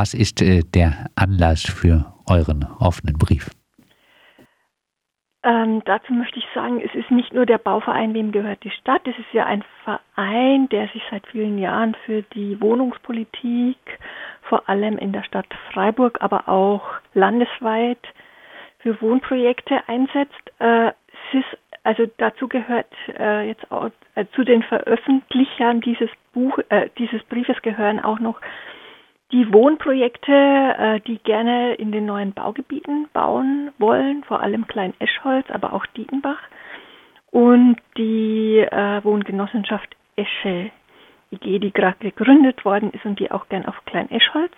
was ist äh, der Anlass für euren offenen Brief? Ähm, dazu möchte ich sagen, es ist nicht nur der Bauverein, wem gehört die Stadt. Es ist ja ein Verein, der sich seit vielen Jahren für die Wohnungspolitik, vor allem in der Stadt Freiburg, aber auch landesweit für Wohnprojekte einsetzt. Äh, es ist also dazu gehört äh, jetzt auch äh, zu den Veröffentlichern dieses Buch, äh, dieses Briefes gehören auch noch die Wohnprojekte, äh, die gerne in den neuen Baugebieten bauen wollen, vor allem Klein Eschholz, aber auch Dietenbach und die äh, Wohngenossenschaft Esche IG, die gerade gegründet worden ist und die auch gern auf Klein Eschholz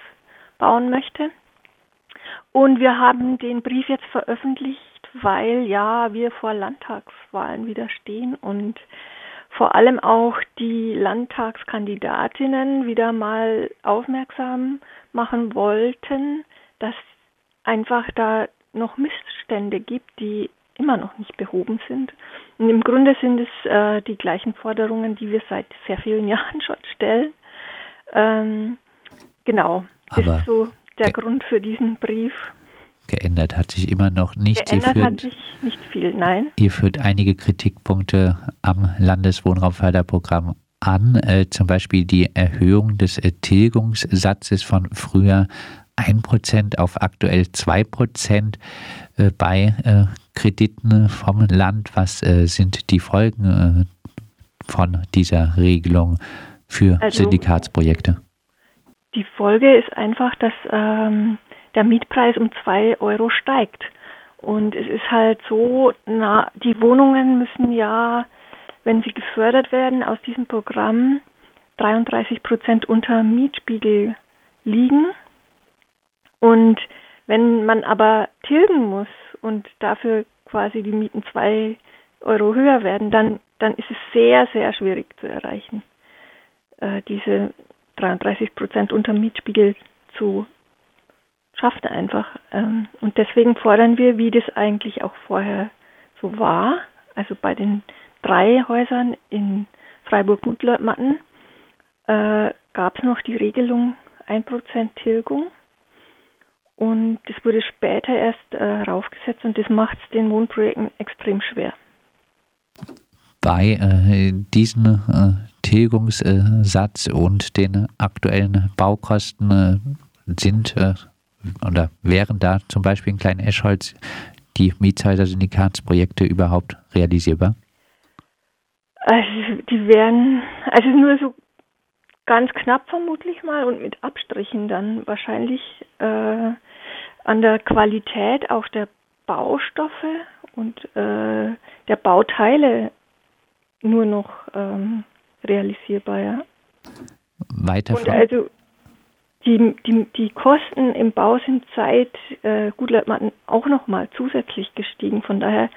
bauen möchte. Und wir haben den Brief jetzt veröffentlicht, weil ja wir vor Landtagswahlen wieder stehen und vor allem auch die Landtagskandidatinnen wieder mal aufmerksam machen wollten, dass einfach da noch Missstände gibt, die immer noch nicht behoben sind. Und im Grunde sind es äh, die gleichen Forderungen, die wir seit sehr vielen Jahren schon stellen. Ähm, genau, Aber das ist so der Grund für diesen Brief. Geändert hat sich immer noch nichts. Geändert führt, hat sich nicht viel, nein. Ihr führt einige Kritikpunkte am Landeswohnraumförderprogramm an, äh, zum Beispiel die Erhöhung des äh, Tilgungssatzes von früher 1% auf aktuell 2% äh, bei äh, Krediten vom Land. Was äh, sind die Folgen äh, von dieser Regelung für also, Syndikatsprojekte? Die Folge ist einfach, dass ähm, der Mietpreis um zwei Euro steigt. Und es ist halt so, na, die Wohnungen müssen ja, wenn sie gefördert werden aus diesem Programm, 33 Prozent unter Mietspiegel liegen. Und wenn man aber tilgen muss und dafür quasi die Mieten zwei Euro höher werden, dann, dann ist es sehr, sehr schwierig zu erreichen, äh, diese 33 Prozent unter Mietspiegel zu schafft einfach. Ähm, und deswegen fordern wir, wie das eigentlich auch vorher so war, also bei den drei Häusern in Freiburg-Gutleutmatten äh, gab es noch die Regelung 1% Tilgung. Und das wurde später erst äh, raufgesetzt und das macht es den Wohnprojekten extrem schwer. Bei äh, diesem äh, Tilgungssatz und den aktuellen Baukosten äh, sind äh, oder wären da zum Beispiel in Klein Eschholz die Mietshäuser-Syndikatsprojekte überhaupt realisierbar? Also die wären, also nur so ganz knapp vermutlich mal und mit Abstrichen dann wahrscheinlich äh, an der Qualität auch der Baustoffe und äh, der Bauteile nur noch ähm, realisierbar, ja. Weiter und also die, die, die Kosten im Bau sind seit äh, Gutleitmatten auch nochmal zusätzlich gestiegen. Von daher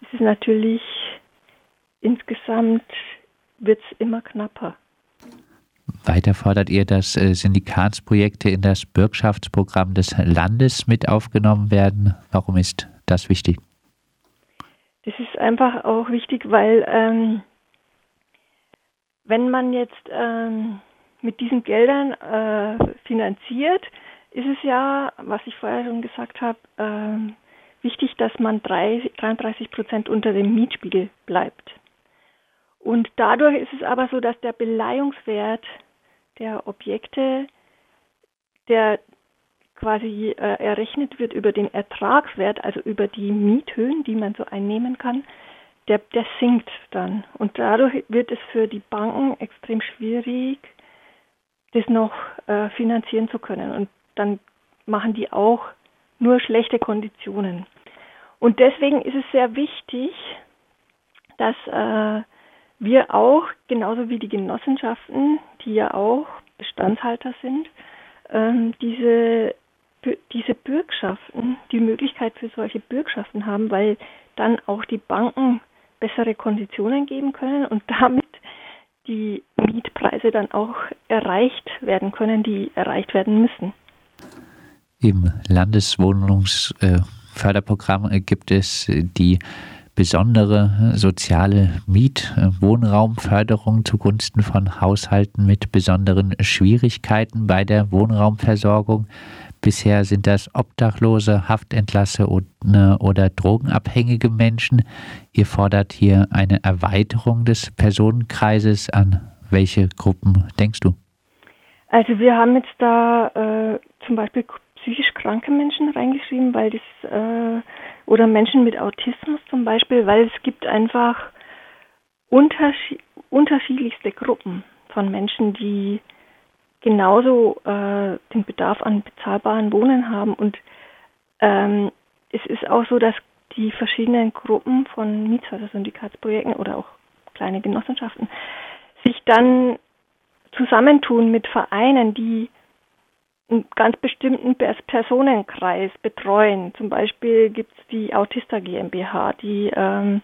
ist es natürlich insgesamt wird es immer knapper. Weiter fordert ihr, dass äh, Syndikatsprojekte in das Bürgschaftsprogramm des Landes mit aufgenommen werden. Warum ist das wichtig? Das ist einfach auch wichtig, weil ähm, wenn man jetzt ähm, mit diesen Geldern äh, finanziert, ist es ja, was ich vorher schon gesagt habe, äh, wichtig, dass man drei, 33 Prozent unter dem Mietspiegel bleibt. Und dadurch ist es aber so, dass der Beleihungswert der Objekte, der quasi äh, errechnet wird über den Ertragswert, also über die Miethöhen, die man so einnehmen kann, der, der sinkt dann. Und dadurch wird es für die Banken extrem schwierig, das noch äh, finanzieren zu können. Und dann machen die auch nur schlechte Konditionen. Und deswegen ist es sehr wichtig, dass äh, wir auch, genauso wie die Genossenschaften, die ja auch Bestandshalter sind, ähm, diese, diese Bürgschaften, die Möglichkeit für solche Bürgschaften haben, weil dann auch die Banken bessere Konditionen geben können und damit die Mietpreise dann auch erreicht werden können, die erreicht werden müssen. Im Landeswohnungsförderprogramm gibt es die besondere soziale Mietwohnraumförderung zugunsten von Haushalten mit besonderen Schwierigkeiten bei der Wohnraumversorgung. Bisher sind das Obdachlose, Haftentlasse oder drogenabhängige Menschen. Ihr fordert hier eine Erweiterung des Personenkreises. An welche Gruppen denkst du? Also wir haben jetzt da äh, zum Beispiel psychisch kranke Menschen reingeschrieben, weil das äh, oder Menschen mit Autismus zum Beispiel, weil es gibt einfach unterschied unterschiedlichste Gruppen von Menschen, die genauso äh, den Bedarf an bezahlbaren Wohnen haben. Und ähm, es ist auch so, dass die verschiedenen Gruppen von Mietshäuser-Syndikatsprojekten oder auch kleine Genossenschaften sich dann zusammentun mit Vereinen, die einen ganz bestimmten Personenkreis betreuen. Zum Beispiel gibt es die Autista GmbH, die ähm,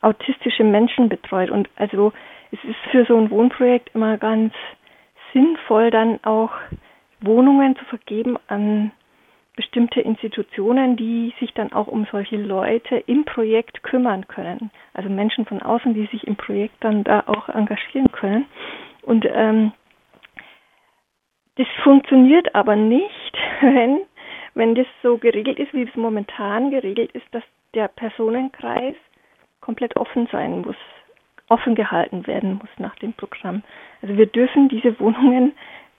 autistische Menschen betreut. Und also es ist für so ein Wohnprojekt immer ganz sinnvoll, dann auch Wohnungen zu vergeben an bestimmte Institutionen, die sich dann auch um solche Leute im Projekt kümmern können. Also Menschen von außen, die sich im Projekt dann da auch engagieren können. Und ähm, das funktioniert aber nicht, wenn, wenn das so geregelt ist, wie es momentan geregelt ist, dass der Personenkreis komplett offen sein muss, offen gehalten werden muss nach dem Programm. Also wir dürfen diese Wohnungen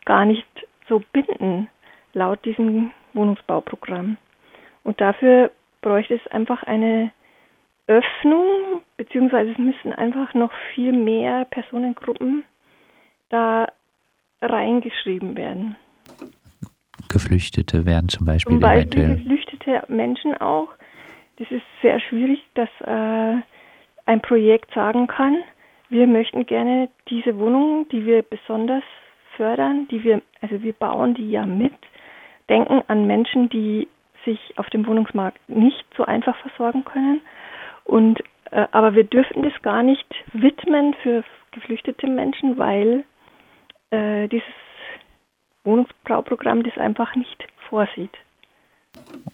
gar nicht so binden, laut diesem Wohnungsbauprogramm. Und dafür bräuchte es einfach eine Öffnung, beziehungsweise es müssen einfach noch viel mehr Personengruppen da reingeschrieben werden. Geflüchtete werden zum Beispiel, zum Beispiel eventuell. Geflüchtete Menschen auch. Das ist sehr schwierig, dass äh, ein Projekt sagen kann, wir möchten gerne diese Wohnungen, die wir besonders fördern, die wir, also wir bauen die ja mit, denken an Menschen, die sich auf dem Wohnungsmarkt nicht so einfach versorgen können. Und äh, aber wir dürften das gar nicht widmen für geflüchtete Menschen, weil äh, dieses Wohnungsbauprogramm das einfach nicht vorsieht.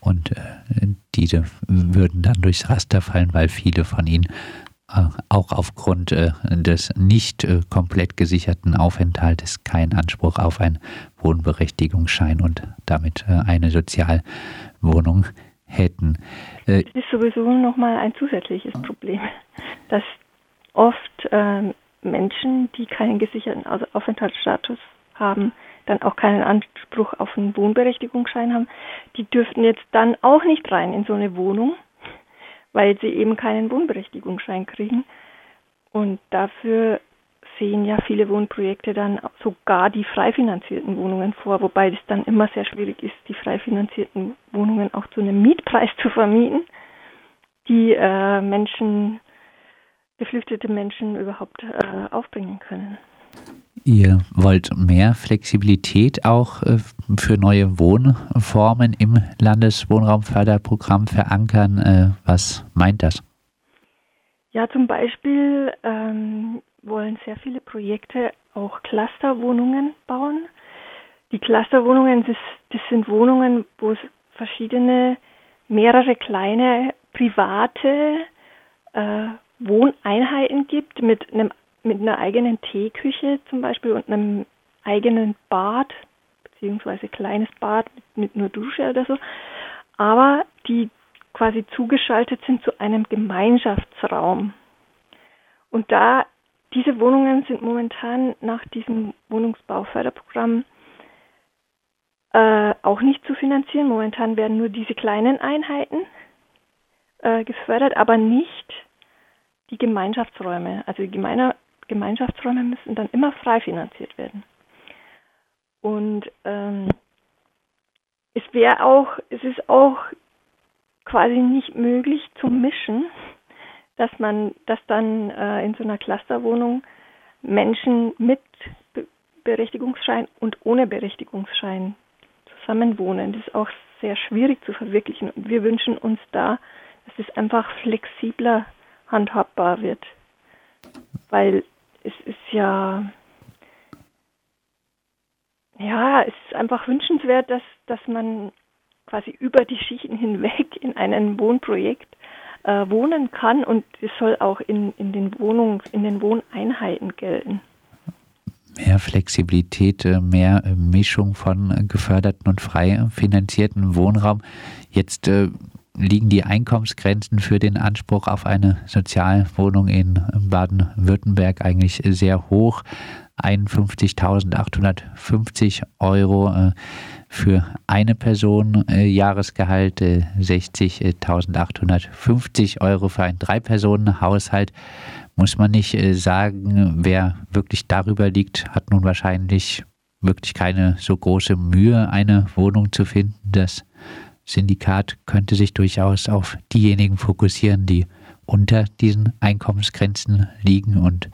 Und äh, diese würden dann durchs Raster fallen, weil viele von ihnen äh, auch aufgrund äh, des nicht äh, komplett gesicherten Aufenthaltes keinen Anspruch auf einen Wohnberechtigungsschein und damit eine Sozialwohnung hätten. das ist sowieso nochmal ein zusätzliches Problem, dass oft ähm, Menschen, die keinen gesicherten Aufenthaltsstatus haben, dann auch keinen Anspruch auf einen Wohnberechtigungsschein haben, die dürften jetzt dann auch nicht rein in so eine Wohnung, weil sie eben keinen Wohnberechtigungsschein kriegen. Und dafür sehen ja viele Wohnprojekte dann sogar die frei finanzierten Wohnungen vor, wobei es dann immer sehr schwierig ist, die frei finanzierten Wohnungen auch zu einem Mietpreis zu vermieten, die äh, Menschen geflüchtete Menschen überhaupt äh, aufbringen können. Ihr wollt mehr Flexibilität auch äh, für neue Wohnformen im Landeswohnraumförderprogramm verankern. Äh, was meint das? Ja, zum Beispiel ähm, wollen sehr viele Projekte auch Clusterwohnungen bauen. Die Clusterwohnungen, das, das sind Wohnungen, wo es verschiedene, mehrere kleine private äh, Wohneinheiten gibt mit einem mit einer eigenen Teeküche zum Beispiel und einem eigenen Bad beziehungsweise kleines Bad mit, mit nur Dusche oder so, aber die quasi zugeschaltet sind zu einem Gemeinschaftsraum. Und da diese Wohnungen sind momentan nach diesem Wohnungsbauförderprogramm äh, auch nicht zu finanzieren. Momentan werden nur diese kleinen Einheiten äh, gefördert, aber nicht die Gemeinschaftsräume. Also die Gemeine Gemeinschaftsräume müssen dann immer frei finanziert werden. Und ähm, es wäre auch, es ist auch quasi nicht möglich zu mischen, dass man, dass dann äh, in so einer Clusterwohnung Menschen mit Be Berechtigungsschein und ohne Berechtigungsschein zusammenwohnen. Das ist auch sehr schwierig zu verwirklichen. Und wir wünschen uns da, dass es einfach flexibler handhabbar wird. Weil es ist ja, ja, es ist einfach wünschenswert, dass, dass man quasi über die Schichten hinweg in einem Wohnprojekt äh, wohnen kann und das soll auch in, in den Wohnungs-, in den Wohneinheiten gelten. Mehr Flexibilität, äh, mehr äh, Mischung von geförderten und frei finanzierten Wohnraum. Jetzt äh, liegen die Einkommensgrenzen für den Anspruch auf eine Sozialwohnung in Baden-Württemberg eigentlich sehr hoch. 51.850 Euro äh, für eine Person, äh, Jahresgehalt 60.850 äh, Euro für einen Drei-Personen-Haushalt. Muss man nicht sagen, wer wirklich darüber liegt, hat nun wahrscheinlich wirklich keine so große Mühe, eine Wohnung zu finden. Das Syndikat könnte sich durchaus auf diejenigen fokussieren, die unter diesen Einkommensgrenzen liegen und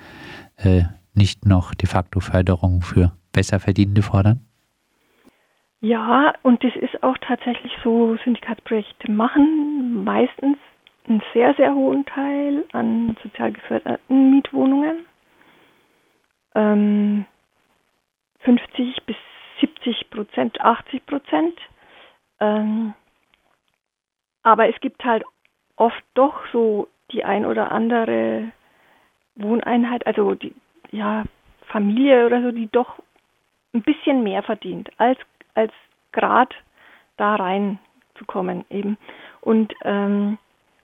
äh, nicht noch de facto Förderung für Besserverdienende fordern? Ja, und das ist auch tatsächlich so, Syndikatsprojekte machen meistens einen sehr, sehr hohen Teil an sozial geförderten Mietwohnungen. Ähm, 50 bis 70 Prozent, 80 Prozent. Ähm, aber es gibt halt oft doch so die ein oder andere Wohneinheit, also die, ja, Familie oder so, die doch ein bisschen mehr verdient, als, als gerade da reinzukommen eben. Und ähm,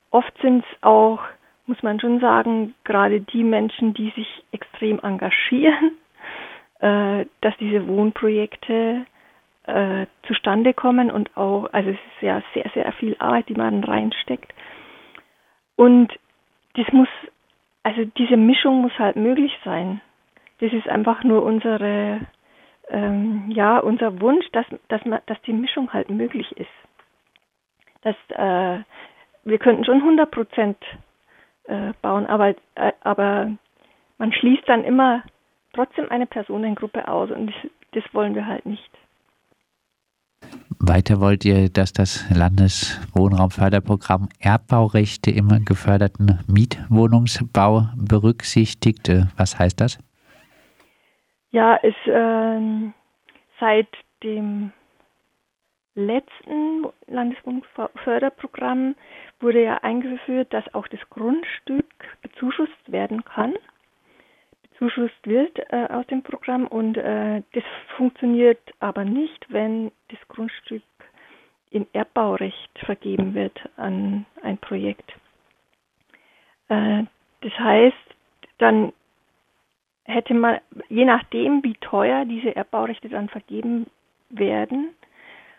oft sind es auch, muss man schon sagen, gerade die Menschen, die sich extrem engagieren, äh, dass diese Wohnprojekte äh, zustande kommen und auch, also es ist ja sehr, sehr viel Arbeit, die man reinsteckt. Und das muss also diese Mischung muss halt möglich sein. Das ist einfach nur unsere, ähm, ja, unser Wunsch, dass, dass, man, dass die Mischung halt möglich ist. Dass, äh, wir könnten schon 100 Prozent äh, bauen, aber, äh, aber man schließt dann immer trotzdem eine Personengruppe aus und das, das wollen wir halt nicht. Weiter wollt ihr, dass das Landeswohnraumförderprogramm Erbbaurechte im geförderten Mietwohnungsbau berücksichtigt. Was heißt das? Ja, es äh, seit dem letzten Landeswohnungsförderprogramm wurde ja eingeführt, dass auch das Grundstück bezuschusst werden kann bezuschusst wird äh, aus dem Programm und äh, das funktioniert aber nicht, wenn das Grundstück im Erbbaurecht vergeben wird an ein Projekt. Äh, das heißt, dann hätte man, je nachdem, wie teuer diese Erbbaurechte dann vergeben werden,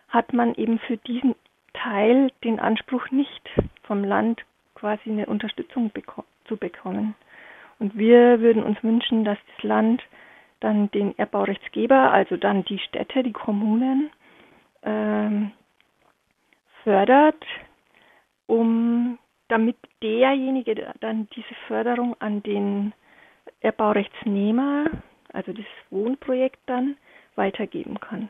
hat man eben für diesen Teil den Anspruch nicht vom Land quasi eine Unterstützung beko zu bekommen. Und wir würden uns wünschen, dass das Land dann den Erbbaurechtsgeber, also dann die Städte, die Kommunen, ähm, fördert, um damit derjenige dann diese Förderung an den Erbaurechtsnehmer, also das Wohnprojekt dann, weitergeben kann.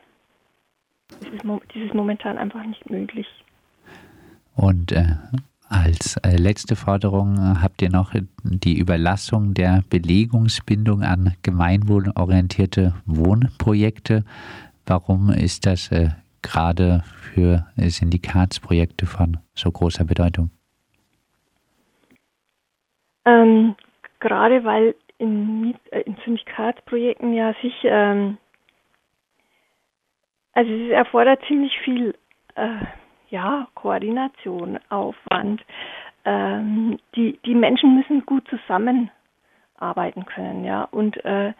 Das ist, das ist momentan einfach nicht möglich. Und äh, als äh, letzte Forderung äh, habt ihr noch die Überlassung der Belegungsbindung an gemeinwohlorientierte Wohnprojekte. Warum ist das äh, gerade für Syndikatsprojekte von so großer Bedeutung? Ähm, gerade weil in, in, Syndikatsprojekten ja sich, ähm, also es erfordert ziemlich viel äh, ja, Koordination, Aufwand. Ähm, die, die Menschen müssen gut zusammenarbeiten können, ja. Und äh,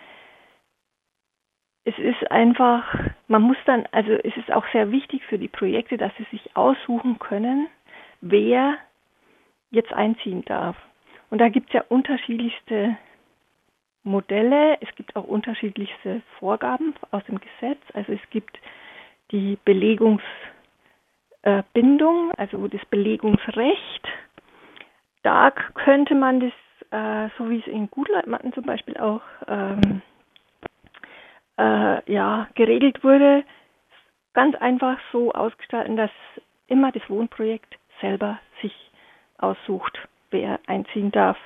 es ist einfach, man muss dann, also es ist auch sehr wichtig für die Projekte, dass sie sich aussuchen können, wer jetzt einziehen darf. Und da gibt es ja unterschiedlichste Modelle, es gibt auch unterschiedlichste Vorgaben aus dem Gesetz. Also es gibt die Belegungs- äh, Bindung, also das Belegungsrecht. Da könnte man das, äh, so wie es in Gutleitmatten zum Beispiel auch ähm, äh, ja, geregelt wurde, ganz einfach so ausgestalten, dass immer das Wohnprojekt selber sich aussucht, wer einziehen darf,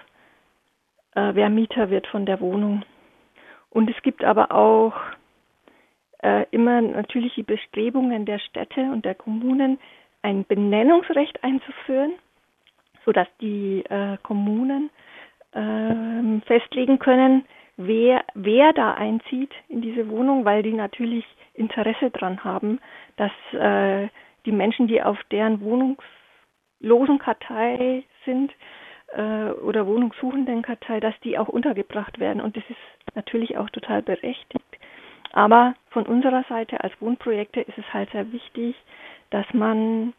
äh, wer Mieter wird von der Wohnung. Und es gibt aber auch äh, immer natürlich die Bestrebungen der Städte und der Kommunen, ein Benennungsrecht einzuführen, sodass die äh, Kommunen äh, festlegen können, wer, wer da einzieht in diese Wohnung, weil die natürlich Interesse daran haben, dass äh, die Menschen, die auf deren wohnungslosen Kartei sind äh, oder wohnungssuchenden Kartei, dass die auch untergebracht werden. Und das ist natürlich auch total berechtigt. Aber von unserer Seite als Wohnprojekte ist es halt sehr wichtig, dass man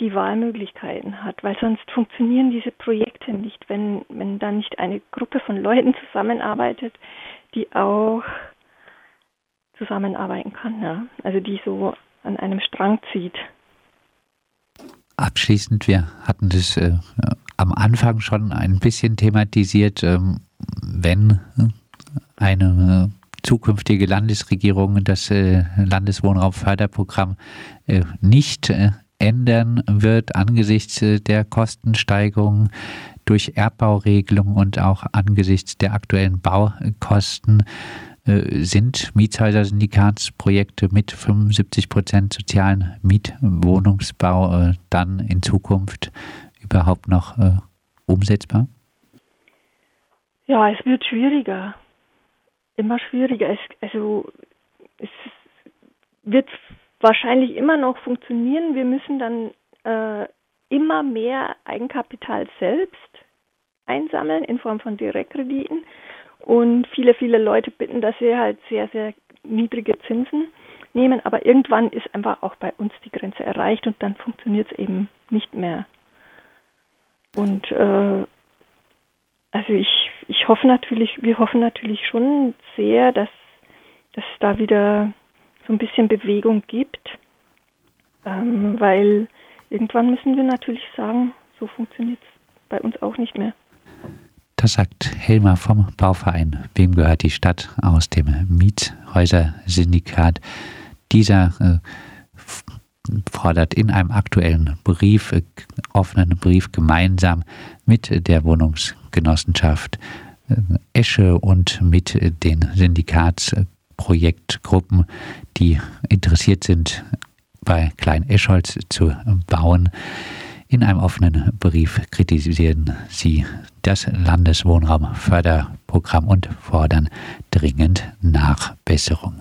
die Wahlmöglichkeiten hat, weil sonst funktionieren diese Projekte nicht, wenn, wenn da nicht eine Gruppe von Leuten zusammenarbeitet, die auch zusammenarbeiten kann, ja? also die so an einem Strang zieht. Abschließend, wir hatten das äh, am Anfang schon ein bisschen thematisiert, ähm, wenn eine zukünftige Landesregierung das äh, Landeswohnraumförderprogramm äh, nicht äh, ändern wird angesichts der Kostensteigerung durch Erbbauregelungen und auch angesichts der aktuellen Baukosten sind Mietshäuser-Syndikatsprojekte mit 75 Prozent sozialen Mietwohnungsbau dann in Zukunft überhaupt noch umsetzbar? Ja, es wird schwieriger. Immer schwieriger. Es, also es wird wahrscheinlich immer noch funktionieren. Wir müssen dann äh, immer mehr Eigenkapital selbst einsammeln in Form von Direktkrediten. Und viele, viele Leute bitten, dass sie halt sehr, sehr niedrige Zinsen nehmen. Aber irgendwann ist einfach auch bei uns die Grenze erreicht und dann funktioniert es eben nicht mehr. Und äh, also ich, ich hoffe natürlich, wir hoffen natürlich schon sehr, dass, dass da wieder so ein bisschen Bewegung gibt, ähm, weil irgendwann müssen wir natürlich sagen, so funktioniert es bei uns auch nicht mehr. Das sagt Helmer vom Bauverein. Wem gehört die Stadt aus dem Miethäuser-Syndikat? Dieser äh, fordert in einem aktuellen Brief, äh, offenen Brief gemeinsam mit der Wohnungsgenossenschaft äh, Esche und mit den Syndikats Projektgruppen, die interessiert sind, bei Klein Eschholz zu bauen. In einem offenen Brief kritisieren sie das Landeswohnraumförderprogramm und fordern dringend Nachbesserung.